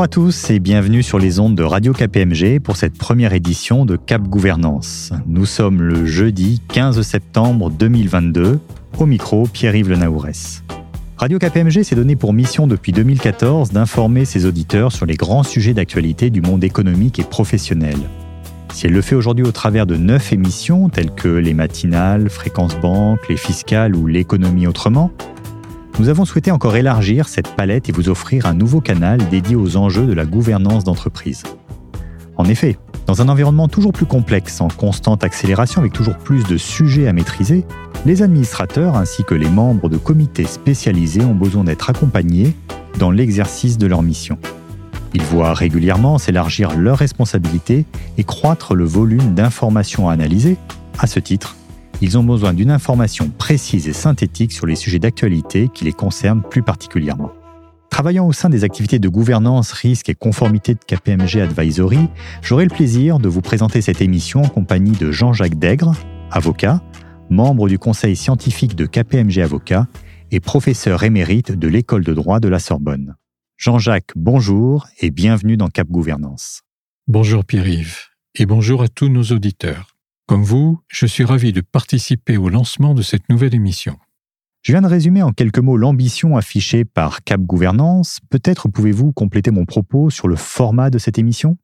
Bonjour à tous et bienvenue sur les ondes de Radio KPMG pour cette première édition de Cap Gouvernance. Nous sommes le jeudi 15 septembre 2022. Au micro, Pierre-Yves Lenaourès. Radio KPMG s'est donné pour mission depuis 2014 d'informer ses auditeurs sur les grands sujets d'actualité du monde économique et professionnel. Si elle le fait aujourd'hui au travers de neuf émissions telles que les matinales, Fréquence Banque, les fiscales ou l'économie autrement, nous avons souhaité encore élargir cette palette et vous offrir un nouveau canal dédié aux enjeux de la gouvernance d'entreprise. En effet, dans un environnement toujours plus complexe, en constante accélération avec toujours plus de sujets à maîtriser, les administrateurs ainsi que les membres de comités spécialisés ont besoin d'être accompagnés dans l'exercice de leur mission. Ils voient régulièrement s'élargir leurs responsabilités et croître le volume d'informations à analyser. À ce titre, ils ont besoin d'une information précise et synthétique sur les sujets d'actualité qui les concernent plus particulièrement. Travaillant au sein des activités de gouvernance, risque et conformité de KPMG Advisory, j'aurai le plaisir de vous présenter cette émission en compagnie de Jean-Jacques Dègre, avocat, membre du conseil scientifique de KPMG Avocat et professeur émérite de l'école de droit de la Sorbonne. Jean-Jacques, bonjour et bienvenue dans Cap Gouvernance. Bonjour Pierre-Yves et bonjour à tous nos auditeurs. Comme vous, je suis ravi de participer au lancement de cette nouvelle émission. Je viens de résumer en quelques mots l'ambition affichée par Cap Gouvernance. Peut-être pouvez-vous compléter mon propos sur le format de cette émission?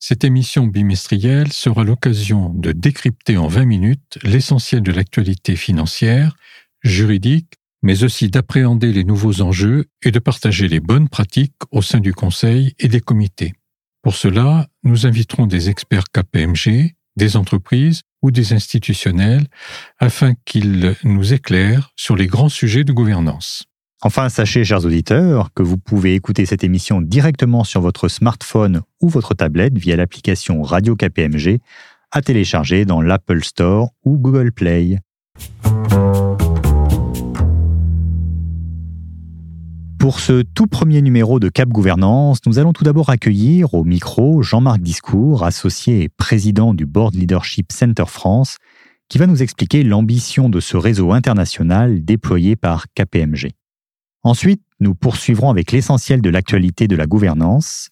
Cette émission bimestrielle sera l'occasion de décrypter en 20 minutes l'essentiel de l'actualité financière, juridique, mais aussi d'appréhender les nouveaux enjeux et de partager les bonnes pratiques au sein du Conseil et des comités. Pour cela, nous inviterons des experts KPMG, des entreprises ou des institutionnels afin qu'ils nous éclairent sur les grands sujets de gouvernance. Enfin, sachez, chers auditeurs, que vous pouvez écouter cette émission directement sur votre smartphone ou votre tablette via l'application Radio KPMG à télécharger dans l'Apple Store ou Google Play. Pour ce tout premier numéro de Cap Gouvernance, nous allons tout d'abord accueillir au micro Jean-Marc Discours, associé et président du Board Leadership Center France, qui va nous expliquer l'ambition de ce réseau international déployé par KPMG. Ensuite, nous poursuivrons avec l'essentiel de l'actualité de la gouvernance.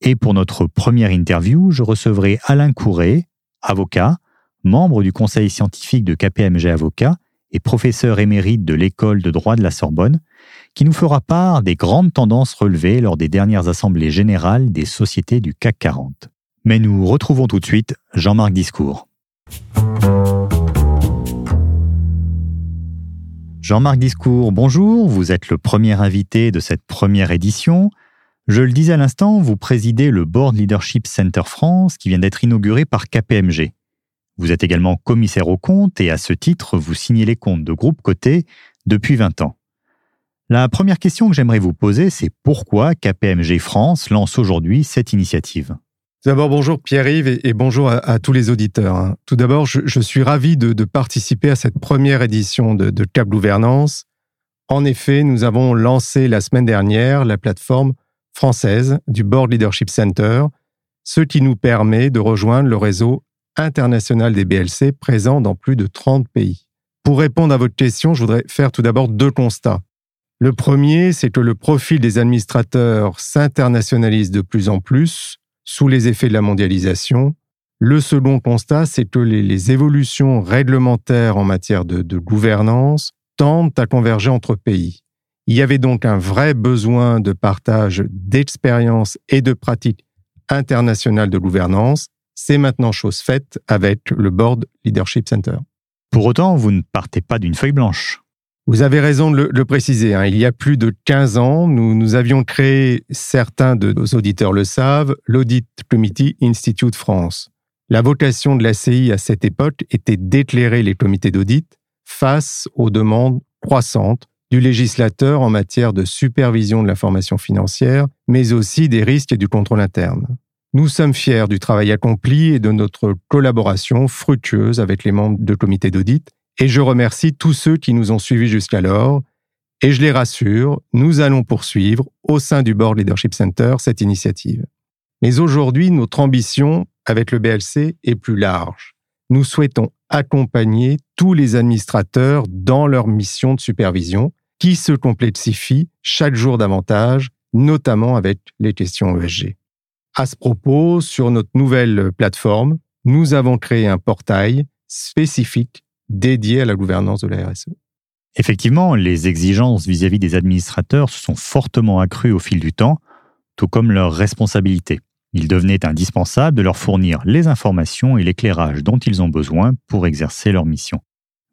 Et pour notre première interview, je recevrai Alain Courret, avocat, membre du conseil scientifique de KPMG Avocat et professeur émérite de l'école de droit de la Sorbonne, qui nous fera part des grandes tendances relevées lors des dernières assemblées générales des sociétés du CAC 40. Mais nous retrouvons tout de suite Jean-Marc Discours. Jean-Marc Discours, bonjour, vous êtes le premier invité de cette première édition. Je le disais à l'instant, vous présidez le Board Leadership Center France qui vient d'être inauguré par KPMG. Vous êtes également commissaire aux comptes et à ce titre, vous signez les comptes de groupe coté depuis 20 ans. La première question que j'aimerais vous poser, c'est pourquoi KPMG France lance aujourd'hui cette initiative? D'abord, bonjour Pierre-Yves et, bonjour à, tous les auditeurs. Hein. Tout d'abord, je, suis ravi de, participer à cette première édition de, Cap Gouvernance. En effet, nous avons lancé la semaine dernière la plateforme française du Board Leadership Center, ce qui nous permet de rejoindre le réseau international des BLC présent dans plus de 30 pays. Pour répondre à votre question, je voudrais faire tout d'abord deux constats. Le premier, c'est que le profil des administrateurs s'internationalise de plus en plus sous les effets de la mondialisation. Le second constat, c'est que les, évolutions réglementaires en matière de, de gouvernance tendent à converger entre pays. Il y avait donc un vrai besoin de partage d'expériences et de pratiques internationales de gouvernance. C'est maintenant chose faite avec le Board Leadership Center. Pour autant, vous ne partez pas d'une feuille blanche. Vous avez raison de le, préciser. Hein. Il y a plus de 15 ans, nous, nous avions créé, certains de nos auditeurs le savent, l'Audit Committee Institute France. La vocation de la CI à cette époque était d'éclairer les comités d'audit face aux demandes croissantes du législateur en matière de supervision de l'information financière, mais aussi des risques et du contrôle interne. Nous sommes fiers du travail accompli et de notre collaboration fructueuse avec les membres de comités d'audit et je remercie tous ceux qui nous ont suivis jusqu'alors. Et je les rassure, nous allons poursuivre au sein du Board Leadership Center cette initiative. Mais aujourd'hui, notre ambition avec le BLC est plus large. Nous souhaitons accompagner tous les administrateurs dans leur mission de supervision qui se complexifie chaque jour davantage, notamment avec les questions ESG. À ce propos, sur notre nouvelle plateforme, nous avons créé un portail spécifique dédié à la gouvernance de la RSE. Effectivement, les exigences vis-à-vis des administrateurs se sont fortement accrues au fil du temps, tout comme leurs responsabilités. Il devenait indispensable de leur fournir les informations et l'éclairage dont ils ont besoin pour exercer leur mission.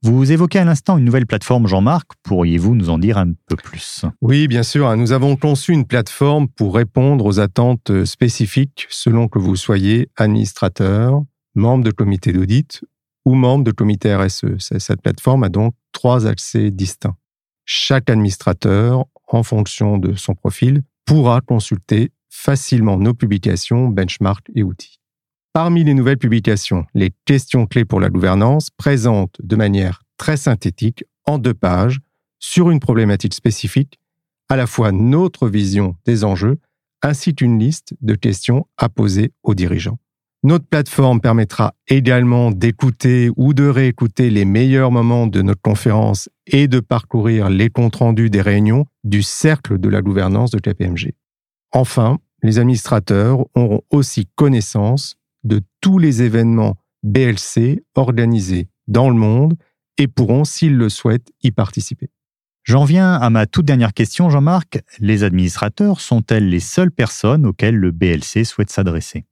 Vous évoquez à l'instant une nouvelle plateforme, Jean-Marc. Pourriez-vous nous en dire un peu plus? Oui, bien sûr. Nous avons conçu une plateforme pour répondre aux attentes spécifiques selon que vous soyez administrateur, membre de comité d'audit ou membre de comité RSE. Cette plateforme a donc trois accès distincts. Chaque administrateur, en fonction de son profil, pourra consulter facilement nos publications, benchmarks et outils. Parmi les nouvelles publications, les questions clés pour la gouvernance présentent de manière très synthétique, en deux pages, sur une problématique spécifique, à la fois notre vision des enjeux ainsi qu'une liste de questions à poser aux dirigeants. Notre plateforme permettra également d'écouter ou de réécouter les meilleurs moments de notre conférence et de parcourir les comptes rendus des réunions du cercle de la gouvernance de KPMG. Enfin, les administrateurs auront aussi connaissance de tous les événements BLC organisés dans le monde et pourront, s'ils le souhaitent, y participer. J'en viens à ma toute dernière question, Jean-Marc. Les administrateurs sont-elles les seules personnes auxquelles le BLC souhaite s'adresser?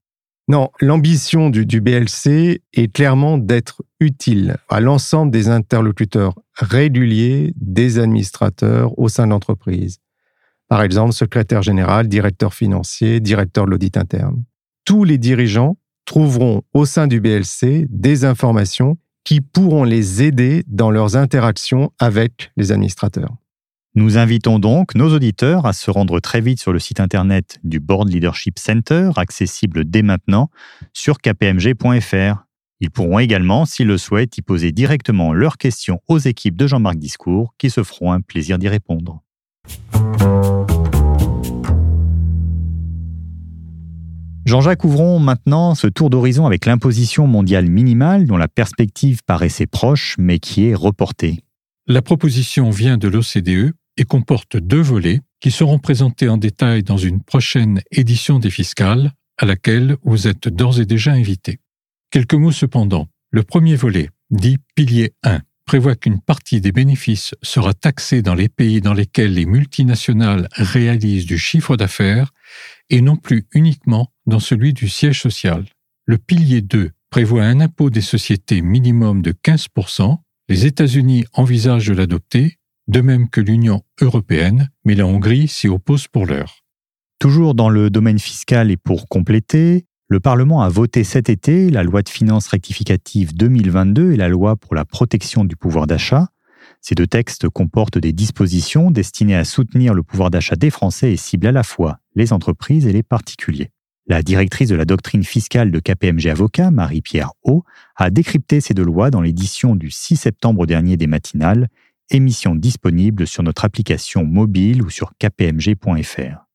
Non, l'ambition du, BLC est clairement d'être utile à l'ensemble des interlocuteurs réguliers des administrateurs au sein de l'entreprise. Par exemple, secrétaire général, directeur financier, directeur de l'audit interne. Tous les dirigeants trouveront au sein du BLC des informations qui pourront les aider dans leurs interactions avec les administrateurs. Nous invitons donc nos auditeurs à se rendre très vite sur le site internet du Board Leadership Center, accessible dès maintenant sur kpmg.fr. Ils pourront également, s'ils le souhaitent, y poser directement leurs questions aux équipes de Jean-Marc Discours qui se feront un plaisir d'y répondre. Jean-Jacques, ouvrons maintenant ce tour d'horizon avec l'imposition mondiale minimale dont la perspective paraissait proche mais qui est reportée. La proposition vient de l'OCDE et comporte deux volets qui seront présentés en détail dans une prochaine édition des fiscales à laquelle vous êtes d'ores et déjà invité. Quelques mots cependant. Le premier volet, dit pilier 1, prévoit qu'une partie des bénéfices sera taxée dans les pays dans lesquels les multinationales réalisent du chiffre d'affaires et non plus uniquement dans celui du siège social. Le pilier 2 prévoit un impôt des sociétés minimum de 15%. Les États-Unis envisagent de l'adopter, de même que l'Union européenne, mais la Hongrie s'y oppose pour l'heure. Toujours dans le domaine fiscal et pour compléter, le Parlement a voté cet été la loi de finances rectificative 2022 et la loi pour la protection du pouvoir d'achat. Ces deux textes comportent des dispositions destinées à soutenir le pouvoir d'achat des Français et ciblent à la fois les entreprises et les particuliers. La directrice de la doctrine fiscale de KPMG Avocat, Marie-Pierre O, a décrypté ces deux lois dans l'édition du 6 septembre dernier des matinales, émission disponible sur notre application mobile ou sur kpmg.fr.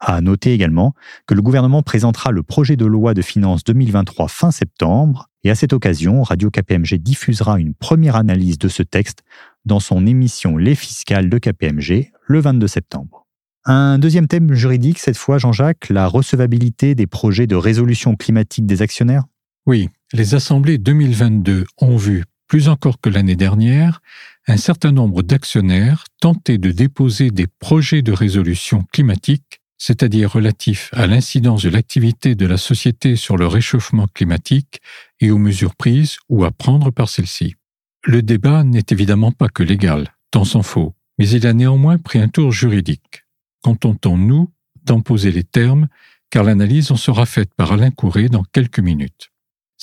À noter également que le gouvernement présentera le projet de loi de finances 2023 fin septembre et à cette occasion, Radio KPMG diffusera une première analyse de ce texte dans son émission Les fiscales de KPMG le 22 septembre. Un deuxième thème juridique, cette fois, Jean-Jacques, la recevabilité des projets de résolution climatique des actionnaires? Oui, les assemblées 2022 ont vu, plus encore que l'année dernière, un certain nombre d'actionnaires tenter de déposer des projets de résolution climatique, c'est-à-dire relatifs à l'incidence de l'activité de la société sur le réchauffement climatique et aux mesures prises ou à prendre par celle-ci. Le débat n'est évidemment pas que légal, tant s'en faut, mais il a néanmoins pris un tour juridique contentons-nous d'en poser les termes, car l'analyse en sera faite par Alain Courret dans quelques minutes.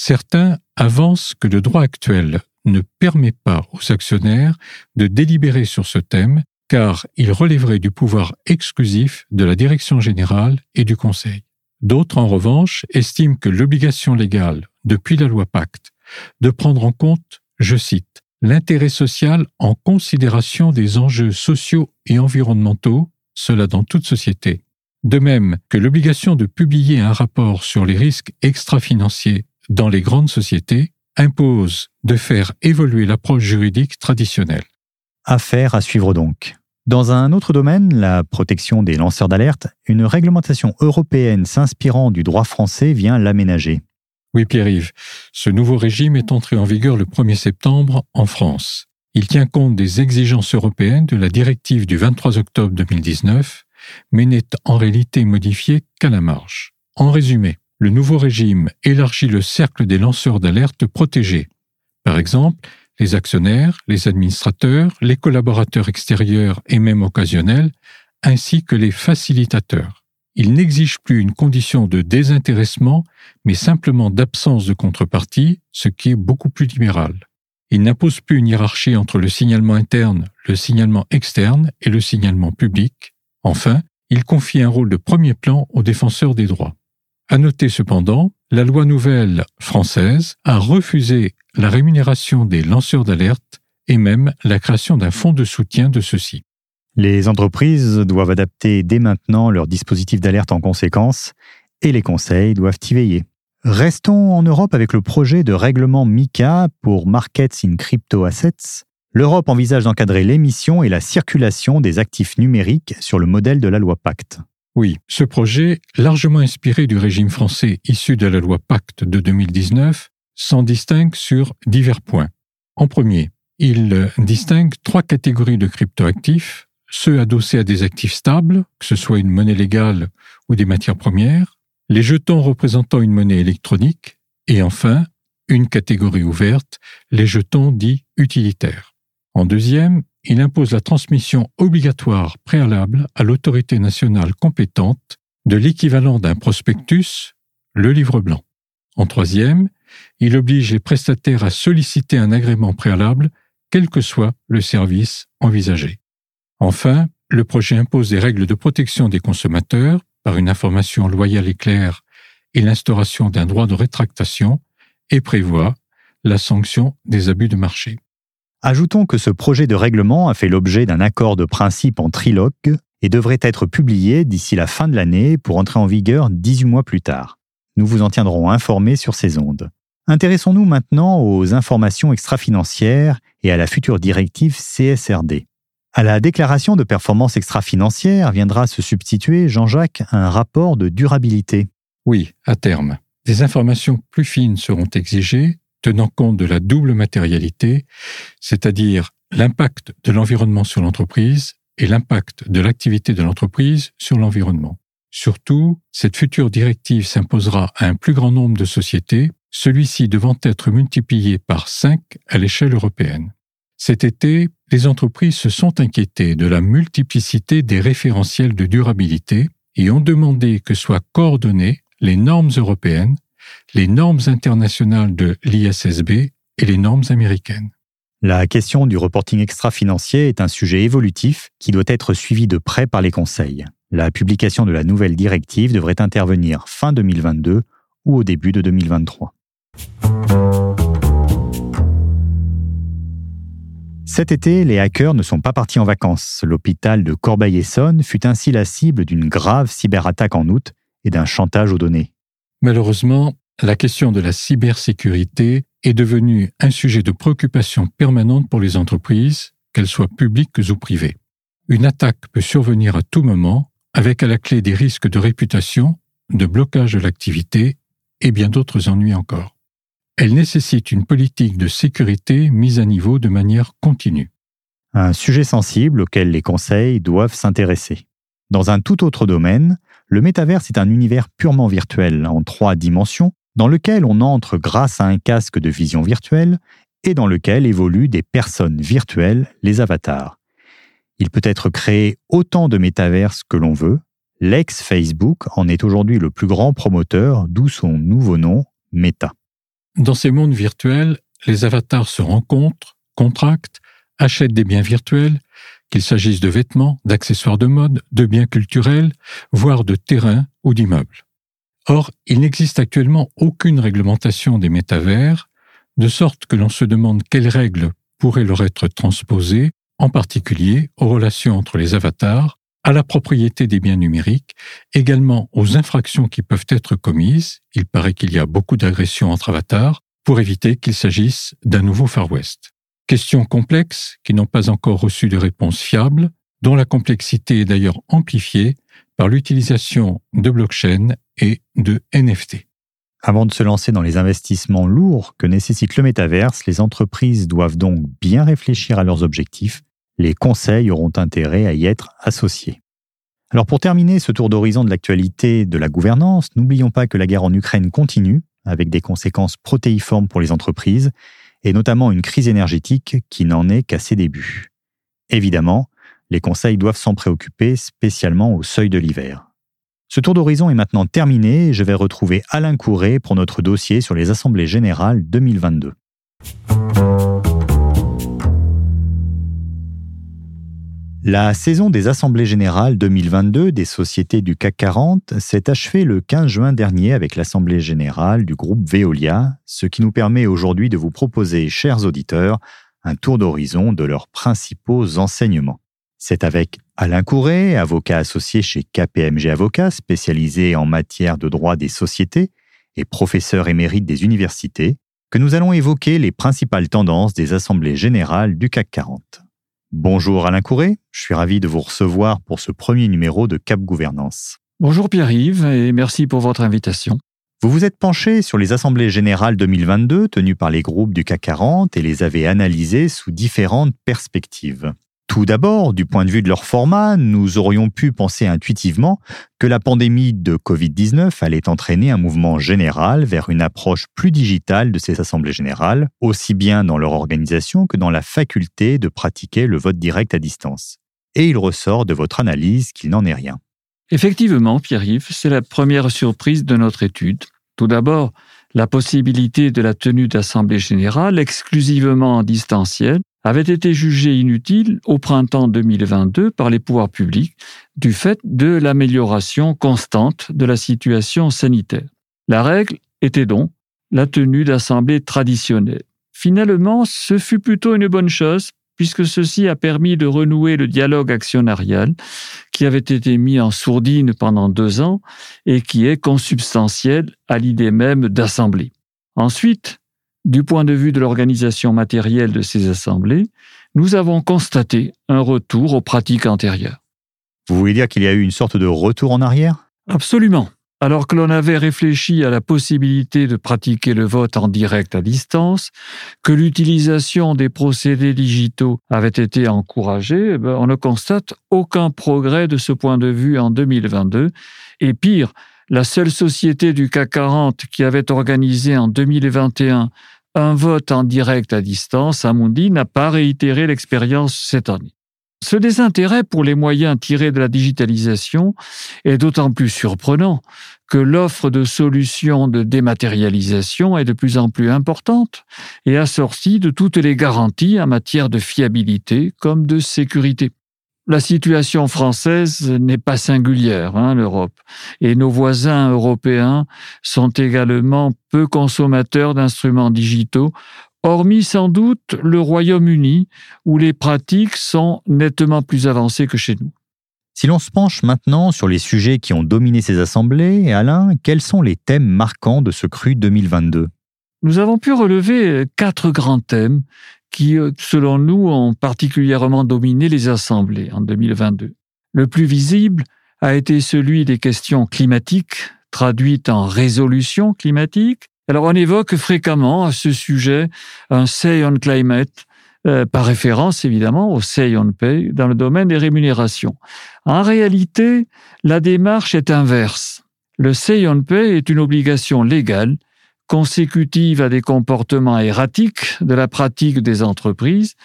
Certains avancent que le droit actuel ne permet pas aux actionnaires de délibérer sur ce thème, car il relèverait du pouvoir exclusif de la direction générale et du Conseil. D'autres, en revanche, estiment que l'obligation légale, depuis la loi Pacte, de prendre en compte, je cite, l'intérêt social en considération des enjeux sociaux et environnementaux cela dans toute société. De même que l'obligation de publier un rapport sur les risques extra-financiers dans les grandes sociétés impose de faire évoluer l'approche juridique traditionnelle. Affaire à suivre donc. Dans un autre domaine, la protection des lanceurs d'alerte, une réglementation européenne s'inspirant du droit français vient l'aménager. Oui, Pierre-Yves, ce nouveau régime est entré en vigueur le 1er septembre en France. Il tient compte des exigences européennes de la directive du 23 octobre 2019, mais n'est en réalité modifié qu'à la marge. En résumé, le nouveau régime élargit le cercle des lanceurs d'alerte protégés. Par exemple, les actionnaires, les administrateurs, les collaborateurs extérieurs et même occasionnels, ainsi que les facilitateurs. Il n'exige plus une condition de désintéressement, mais simplement d'absence de contrepartie, ce qui est beaucoup plus libéral. Il n'impose plus une hiérarchie entre le signalement interne, le signalement externe et le signalement public. Enfin, il confie un rôle de premier plan aux défenseurs des droits. À noter cependant, la loi nouvelle française a refusé la rémunération des lanceurs d'alerte et même la création d'un fonds de soutien de ceux-ci. Les entreprises doivent adapter dès maintenant leur dispositif d'alerte en conséquence et les conseils doivent y veiller. Restons en Europe avec le projet de règlement MICA pour Markets in Crypto Assets. L'Europe envisage d'encadrer l'émission et la circulation des actifs numériques sur le modèle de la loi Pacte. Oui, ce projet, largement inspiré du régime français issu de la loi Pacte de 2019, s'en distingue sur divers points. En premier, il distingue trois catégories de cryptoactifs, ceux adossés à des actifs stables, que ce soit une monnaie légale ou des matières premières, les jetons représentant une monnaie électronique, et enfin, une catégorie ouverte, les jetons dits utilitaires. En deuxième, il impose la transmission obligatoire préalable à l'autorité nationale compétente de l'équivalent d'un prospectus, le livre blanc. En troisième, il oblige les prestataires à solliciter un agrément préalable, quel que soit le service envisagé. Enfin, le projet impose des règles de protection des consommateurs par une information loyale et claire et l'instauration d'un droit de rétractation et prévoit la sanction des abus de marché. Ajoutons que ce projet de règlement a fait l'objet d'un accord de principe en trilogue et devrait être publié d'ici la fin de l'année pour entrer en vigueur 18 mois plus tard. Nous vous en tiendrons informés sur ces ondes. Intéressons-nous maintenant aux informations extra-financières et à la future directive CSRD. À la déclaration de performance extra-financière viendra se substituer, Jean-Jacques, un rapport de durabilité. Oui, à terme. Des informations plus fines seront exigées, tenant compte de la double matérialité, c'est-à-dire l'impact de l'environnement sur l'entreprise et l'impact de l'activité de l'entreprise sur l'environnement. Surtout, cette future directive s'imposera à un plus grand nombre de sociétés, celui-ci devant être multiplié par 5 à l'échelle européenne. Cet été, les entreprises se sont inquiétées de la multiplicité des référentiels de durabilité et ont demandé que soient coordonnées les normes européennes, les normes internationales de l'ISSB et les normes américaines. La question du reporting extra-financier est un sujet évolutif qui doit être suivi de près par les conseils. La publication de la nouvelle directive devrait intervenir fin 2022 ou au début de 2023. Cet été, les hackers ne sont pas partis en vacances. L'hôpital de Corbeil-Essonne fut ainsi la cible d'une grave cyberattaque en août et d'un chantage aux données. Malheureusement, la question de la cybersécurité est devenue un sujet de préoccupation permanente pour les entreprises, qu'elles soient publiques ou privées. Une attaque peut survenir à tout moment, avec à la clé des risques de réputation, de blocage de l'activité et bien d'autres ennuis encore. Elle nécessite une politique de sécurité mise à niveau de manière continue. Un sujet sensible auquel les conseils doivent s'intéresser. Dans un tout autre domaine, le métaverse est un univers purement virtuel, en trois dimensions, dans lequel on entre grâce à un casque de vision virtuelle et dans lequel évoluent des personnes virtuelles, les avatars. Il peut être créé autant de métaverses que l'on veut. L'ex-Facebook en est aujourd'hui le plus grand promoteur, d'où son nouveau nom, Meta. Dans ces mondes virtuels, les avatars se rencontrent, contractent, achètent des biens virtuels, qu'il s'agisse de vêtements, d'accessoires de mode, de biens culturels, voire de terrains ou d'immeubles. Or, il n'existe actuellement aucune réglementation des métavers, de sorte que l'on se demande quelles règles pourraient leur être transposées, en particulier aux relations entre les avatars, à la propriété des biens numériques, également aux infractions qui peuvent être commises, il paraît qu'il y a beaucoup d'agressions entre avatars, pour éviter qu'il s'agisse d'un nouveau Far West. Questions complexes qui n'ont pas encore reçu de réponse fiable, dont la complexité est d'ailleurs amplifiée par l'utilisation de blockchain et de NFT. Avant de se lancer dans les investissements lourds que nécessite le métaverse, les entreprises doivent donc bien réfléchir à leurs objectifs. Les conseils auront intérêt à y être associés. Alors pour terminer ce tour d'horizon de l'actualité de la gouvernance, n'oublions pas que la guerre en Ukraine continue, avec des conséquences protéiformes pour les entreprises, et notamment une crise énergétique qui n'en est qu'à ses débuts. Évidemment, les conseils doivent s'en préoccuper, spécialement au seuil de l'hiver. Ce tour d'horizon est maintenant terminé et je vais retrouver Alain Courret pour notre dossier sur les assemblées générales 2022. La saison des assemblées générales 2022 des sociétés du CAC 40 s'est achevée le 15 juin dernier avec l'assemblée générale du groupe Veolia, ce qui nous permet aujourd'hui de vous proposer, chers auditeurs, un tour d'horizon de leurs principaux enseignements. C'est avec Alain Courret, avocat associé chez KPMG Avocats, spécialisé en matière de droit des sociétés et professeur émérite des universités, que nous allons évoquer les principales tendances des assemblées générales du CAC 40. Bonjour Alain Courret, je suis ravi de vous recevoir pour ce premier numéro de Cap Gouvernance. Bonjour Pierre-Yves et merci pour votre invitation. Vous vous êtes penché sur les assemblées générales 2022 tenues par les groupes du CAC 40 et les avez analysées sous différentes perspectives. Tout d'abord, du point de vue de leur format, nous aurions pu penser intuitivement que la pandémie de Covid-19 allait entraîner un mouvement général vers une approche plus digitale de ces assemblées générales, aussi bien dans leur organisation que dans la faculté de pratiquer le vote direct à distance. Et il ressort de votre analyse qu'il n'en est rien. Effectivement, Pierre-Yves, c'est la première surprise de notre étude. Tout d'abord, la possibilité de la tenue d'assemblée générale exclusivement en avait été jugée inutile au printemps 2022 par les pouvoirs publics du fait de l'amélioration constante de la situation sanitaire. La règle était donc la tenue d'assemblée traditionnelle. Finalement, ce fut plutôt une bonne chose puisque ceci a permis de renouer le dialogue actionnarial qui avait été mis en sourdine pendant deux ans et qui est consubstantiel à l'idée même d'assemblée. Ensuite, du point de vue de l'organisation matérielle de ces assemblées, nous avons constaté un retour aux pratiques antérieures. Vous voulez dire qu'il y a eu une sorte de retour en arrière? Absolument. Alors que l'on avait réfléchi à la possibilité de pratiquer le vote en direct à distance, que l'utilisation des procédés digitaux avait été encouragée, eh ben, on ne constate aucun progrès de ce point de vue en 2022. Et pire, la seule société du CAC 40 qui avait organisé en 2021 un vote en direct à distance, Amundi, n'a pas réitéré l'expérience cette année. Ce désintérêt pour les moyens tirés de la digitalisation est d'autant plus surprenant que l'offre de solutions de dématérialisation est de plus en plus importante et assortie de toutes les garanties en matière de fiabilité comme de sécurité. La situation française n'est pas singulière, hein, l'Europe, et nos voisins européens sont également peu consommateurs d'instruments digitaux hormis sans doute le Royaume-Uni, où les pratiques sont nettement plus avancées que chez nous. Si l'on se penche maintenant sur les sujets qui ont dominé ces assemblées, Alain, quels sont les thèmes marquants de ce cru 2022 Nous avons pu relever quatre grands thèmes qui, selon nous, ont particulièrement dominé les assemblées en 2022. Le plus visible a été celui des questions climatiques, traduites en résolution climatique, alors on évoque fréquemment à ce sujet un Say on Climate, euh, par référence évidemment au Say on Pay dans le domaine des rémunérations. En réalité, la démarche est inverse. Le Say on Pay est une obligation légale consécutive à des comportements erratiques de la pratique des entreprises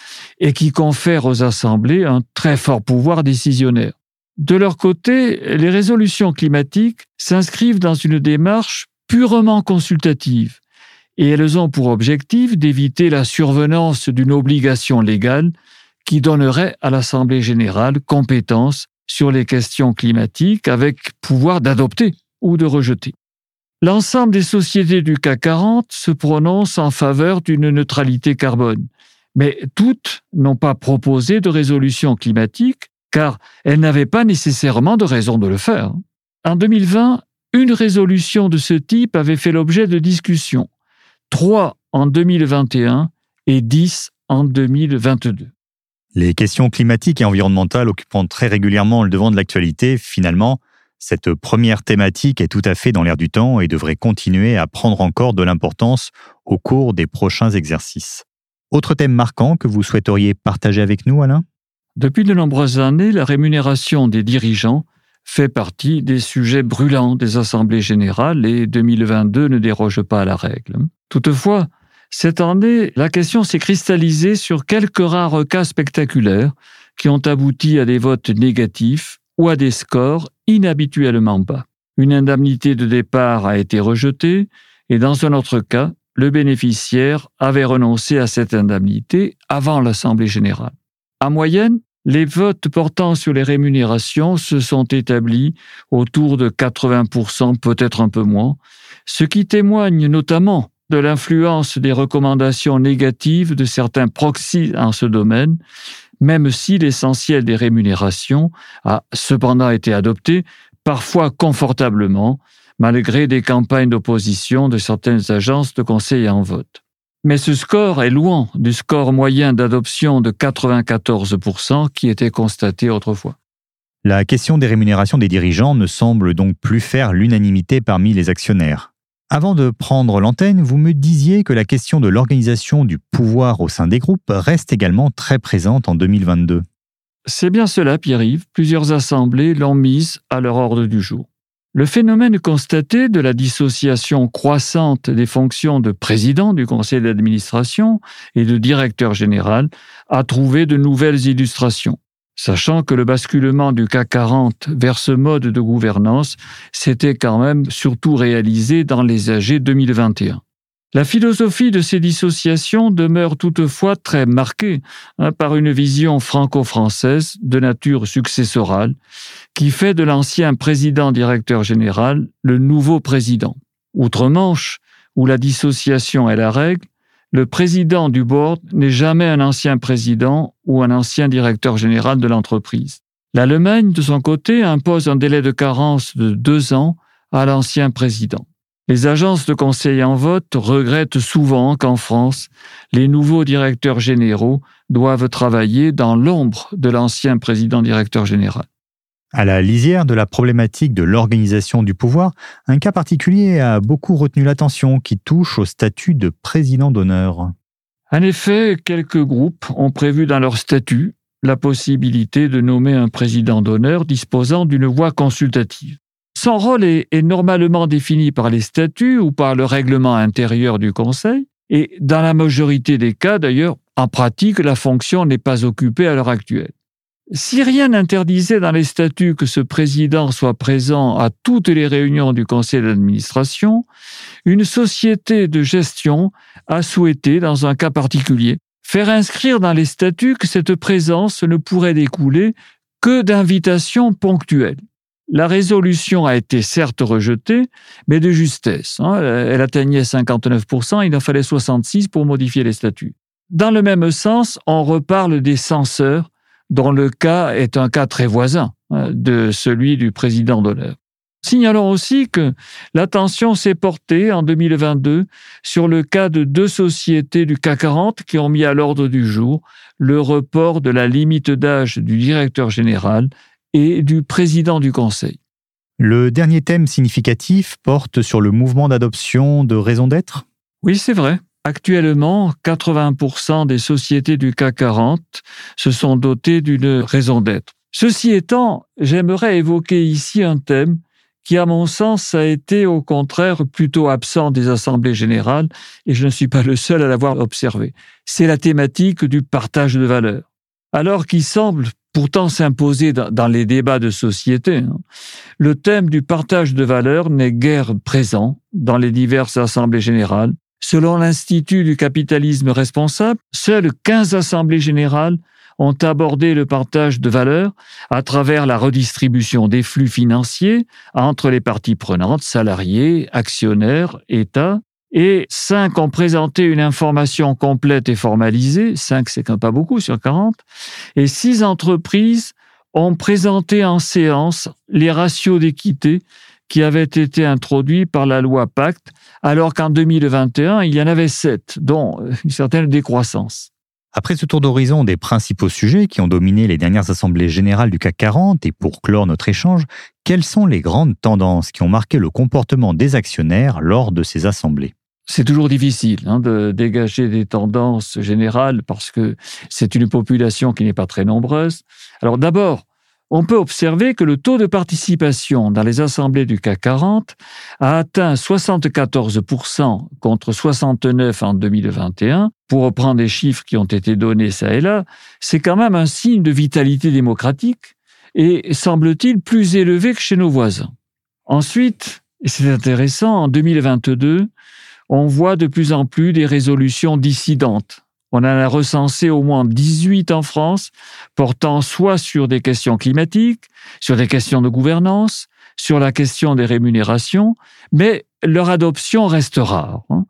et qui confère aux assemblées un très fort pouvoir décisionnaire. De leur côté, les résolutions climatiques s'inscrivent dans une démarche purement consultatives et elles ont pour objectif d'éviter la survenance d'une obligation légale qui donnerait à l'Assemblée générale compétence sur les questions climatiques avec pouvoir d'adopter ou de rejeter. L'ensemble des sociétés du CAC 40 se prononcent en faveur d'une neutralité carbone, mais toutes n'ont pas proposé de résolution climatique car elles n'avaient pas nécessairement de raison de le faire. En 2020, une résolution de ce type avait fait l'objet de discussions, trois en 2021 et dix en 2022. Les questions climatiques et environnementales occupant très régulièrement le devant de l'actualité, finalement, cette première thématique est tout à fait dans l'air du temps et devrait continuer à prendre encore de l'importance au cours des prochains exercices. Autre thème marquant que vous souhaiteriez partager avec nous, Alain? Depuis de nombreuses années, la rémunération des dirigeants fait partie des sujets brûlants des assemblées générales et 2022 ne déroge pas à la règle. Toutefois, cette année, la question s'est cristallisée sur quelques rares cas spectaculaires qui ont abouti à des votes négatifs ou à des scores inhabituellement bas. Une indemnité de départ a été rejetée et dans un autre cas, le bénéficiaire avait renoncé à cette indemnité avant l'Assemblée générale. En moyenne, les votes portant sur les rémunérations se sont établis autour de 80%, peut-être un peu moins, ce qui témoigne notamment de l'influence des recommandations négatives de certains proxys en ce domaine, même si l'essentiel des rémunérations a cependant été adopté, parfois confortablement, malgré des campagnes d'opposition de certaines agences de conseil en vote. Mais ce score est loin du score moyen d'adoption de 94% qui était constaté autrefois. La question des rémunérations des dirigeants ne semble donc plus faire l'unanimité parmi les actionnaires. Avant de prendre l'antenne, vous me disiez que la question de l'organisation du pouvoir au sein des groupes reste également très présente en 2022. C'est bien cela, Pierre-Yves. Plusieurs assemblées l'ont mise à leur ordre du jour. Le phénomène constaté de la dissociation croissante des fonctions de président du conseil d'administration et de directeur général a trouvé de nouvelles illustrations, sachant que le basculement du CAC 40 vers ce mode de gouvernance s'était quand même surtout réalisé dans les AG 2021. La philosophie de ces dissociations demeure toutefois très marquée hein, par une vision franco-française de nature successorale qui fait de l'ancien président directeur général le nouveau président. Outre-Manche, où la dissociation est la règle, le président du board n'est jamais un ancien président ou un ancien directeur général de l'entreprise. L'Allemagne, de son côté, impose un délai de carence de deux ans à l'ancien président. Les agences de conseil en vote regrettent souvent qu'en France, les nouveaux directeurs généraux doivent travailler dans l'ombre de l'ancien président directeur général. À la lisière de la problématique de l'organisation du pouvoir, un cas particulier a beaucoup retenu l'attention qui touche au statut de président d'honneur. En effet, quelques groupes ont prévu dans leur statut la possibilité de nommer un président d'honneur disposant d'une voix consultative. Son rôle est, normalement défini par les statuts ou par le règlement intérieur du Conseil, et dans la majorité des cas d'ailleurs, en pratique, la fonction n'est pas occupée à l'heure actuelle. Si rien n'interdisait dans les statuts que ce président soit présent à toutes les réunions du conseil d'administration, une société de gestion a souhaité, dans un cas particulier, faire inscrire dans les statuts que cette présence ne pourrait découler que d'invitations ponctuelles. La résolution a été certes rejetée, mais de justesse. Hein. Elle atteignait 59%, il en fallait 66 pour modifier les statuts. Dans le même sens, on reparle des censeurs, dont le cas est un cas très voisin hein, de celui du président d'honneur. Signalons aussi que l'attention s'est portée en 2022 sur le cas de deux sociétés du CAC 40 qui ont mis à l'ordre du jour le report de la limite d'âge du directeur général et du président du Conseil. Le dernier thème significatif porte sur le mouvement d'adoption de raison d'être? Oui, c'est vrai. Actuellement, 80% des sociétés du CAC 40 se sont dotées d'une raison d'être. Ceci étant, j'aimerais évoquer ici un thème qui, à mon sens, a été au contraire plutôt absent des assemblées générales, et je ne suis pas le seul à l'avoir observé. C'est la thématique du partage de valeur. Alors qu'il semble pourtant s'imposer dans les débats de société. Hein. Le thème du partage de valeurs n'est guère présent dans les diverses assemblées générales. Selon l'Institut du capitalisme responsable, seules 15 assemblées générales ont abordé le partage de valeurs à travers la redistribution des flux financiers entre les parties prenantes, salariés, actionnaires, États, et cinq ont présenté une information complète et formalisée, cinq c'est quand pas beaucoup sur 40, et six entreprises ont présenté en séance les ratios d'équité qui avaient été introduits par la loi Pacte, alors qu'en 2021, il y en avait sept, dont une certaine décroissance. Après ce tour d'horizon des principaux sujets qui ont dominé les dernières assemblées générales du CAC 40 et pour clore notre échange, quelles sont les grandes tendances qui ont marqué le comportement des actionnaires lors de ces assemblées? C'est toujours difficile hein, de dégager des tendances générales parce que c'est une population qui n'est pas très nombreuse. Alors d'abord, on peut observer que le taux de participation dans les assemblées du CAC 40 a atteint 74% contre 69 en 2021. Pour reprendre les chiffres qui ont été donnés ça et là, c'est quand même un signe de vitalité démocratique et semble-t-il plus élevé que chez nos voisins. Ensuite, et c'est intéressant, en 2022, on voit de plus en plus des résolutions dissidentes on en a recensé au moins 18 en France, portant soit sur des questions climatiques, sur des questions de gouvernance, sur la question des rémunérations, mais leur adoption reste rare. Hein.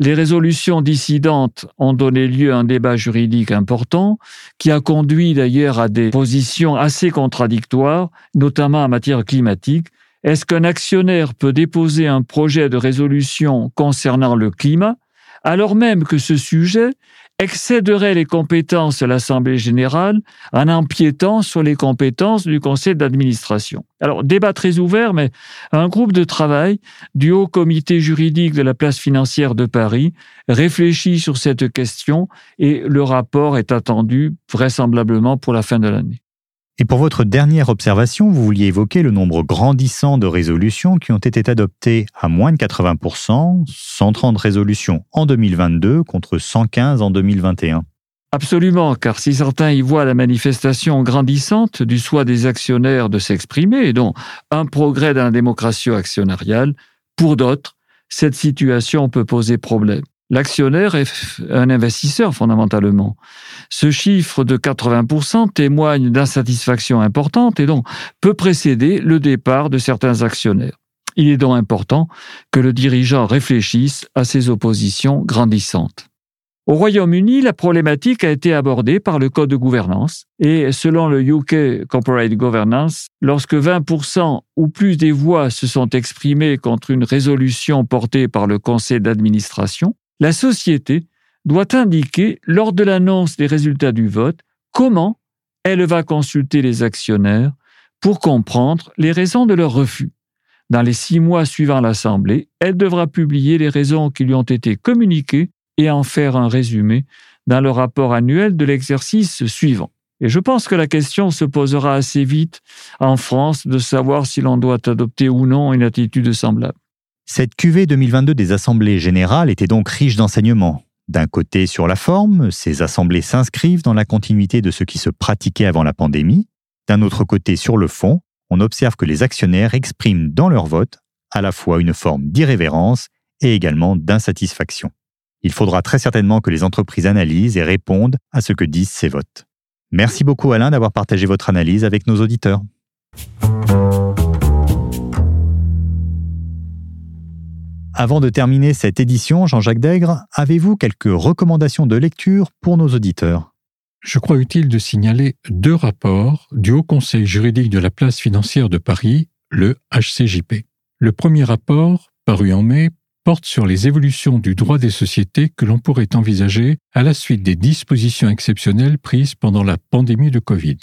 Les résolutions dissidentes ont donné lieu à un débat juridique important qui a conduit d'ailleurs à des positions assez contradictoires, notamment en matière climatique. Est-ce qu'un actionnaire peut déposer un projet de résolution concernant le climat alors même que ce sujet excéderait les compétences de l'Assemblée générale en empiétant sur les compétences du conseil d'administration. Alors, débat très ouvert, mais un groupe de travail du Haut Comité juridique de la place financière de Paris réfléchit sur cette question et le rapport est attendu vraisemblablement pour la fin de l'année. Et pour votre dernière observation, vous vouliez évoquer le nombre grandissant de résolutions qui ont été adoptées à moins de 80%, 130 résolutions en 2022 contre 115 en 2021. Absolument, car si certains y voient la manifestation grandissante du choix des actionnaires de s'exprimer, et donc un progrès dans la démocratie actionnariale, pour d'autres, cette situation peut poser problème. L'actionnaire est un investisseur fondamentalement. Ce chiffre de 80% témoigne d'insatisfaction importante et donc peut précéder le départ de certains actionnaires. Il est donc important que le dirigeant réfléchisse à ces oppositions grandissantes. Au Royaume-Uni, la problématique a été abordée par le Code de gouvernance et selon le UK Corporate Governance, lorsque 20% ou plus des voix se sont exprimées contre une résolution portée par le conseil d'administration, la société doit indiquer lors de l'annonce des résultats du vote comment elle va consulter les actionnaires pour comprendre les raisons de leur refus. Dans les six mois suivant l'Assemblée, elle devra publier les raisons qui lui ont été communiquées et en faire un résumé dans le rapport annuel de l'exercice suivant. Et je pense que la question se posera assez vite en France de savoir si l'on doit adopter ou non une attitude semblable. Cette QV 2022 des assemblées générales était donc riche d'enseignements. D'un côté, sur la forme, ces assemblées s'inscrivent dans la continuité de ce qui se pratiquait avant la pandémie. D'un autre côté, sur le fond, on observe que les actionnaires expriment dans leur vote à la fois une forme d'irrévérence et également d'insatisfaction. Il faudra très certainement que les entreprises analysent et répondent à ce que disent ces votes. Merci beaucoup Alain d'avoir partagé votre analyse avec nos auditeurs. Avant de terminer cette édition, Jean-Jacques Dègre, avez-vous quelques recommandations de lecture pour nos auditeurs? Je crois utile de signaler deux rapports du Haut Conseil juridique de la place financière de Paris, le HCJP. Le premier rapport, paru en mai, porte sur les évolutions du droit des sociétés que l'on pourrait envisager à la suite des dispositions exceptionnelles prises pendant la pandémie de Covid.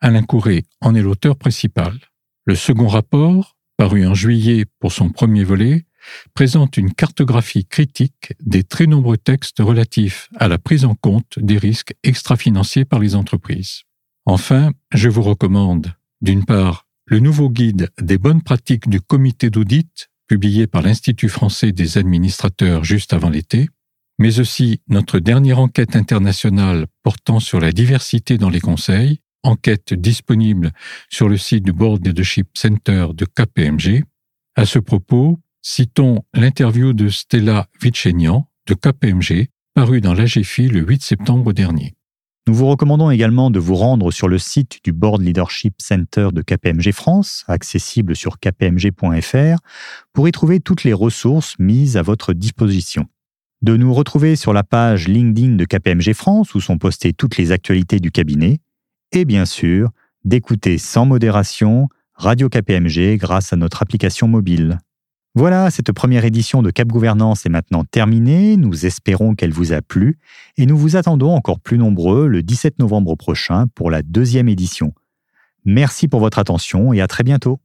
Alain Courret en est l'auteur principal. Le second rapport, paru en juillet pour son premier volet, présente une cartographie critique des très nombreux textes relatifs à la prise en compte des risques extra-financiers par les entreprises. Enfin, je vous recommande, d'une part, le nouveau guide des bonnes pratiques du comité d'audit publié par l'Institut français des administrateurs juste avant l'été, mais aussi notre dernière enquête internationale portant sur la diversité dans les conseils, enquête disponible sur le site du Board Leadership Center de KPMG. À ce propos, Citons l'interview de Stella Vitchenian de KPMG, parue dans l'AGFI le 8 septembre dernier. Nous vous recommandons également de vous rendre sur le site du Board Leadership Center de KPMG France, accessible sur kpmg.fr, pour y trouver toutes les ressources mises à votre disposition. De nous retrouver sur la page LinkedIn de KPMG France où sont postées toutes les actualités du cabinet, et bien sûr, d'écouter sans modération Radio KPMG grâce à notre application mobile. Voilà, cette première édition de Cap Gouvernance est maintenant terminée. Nous espérons qu'elle vous a plu et nous vous attendons encore plus nombreux le 17 novembre prochain pour la deuxième édition. Merci pour votre attention et à très bientôt.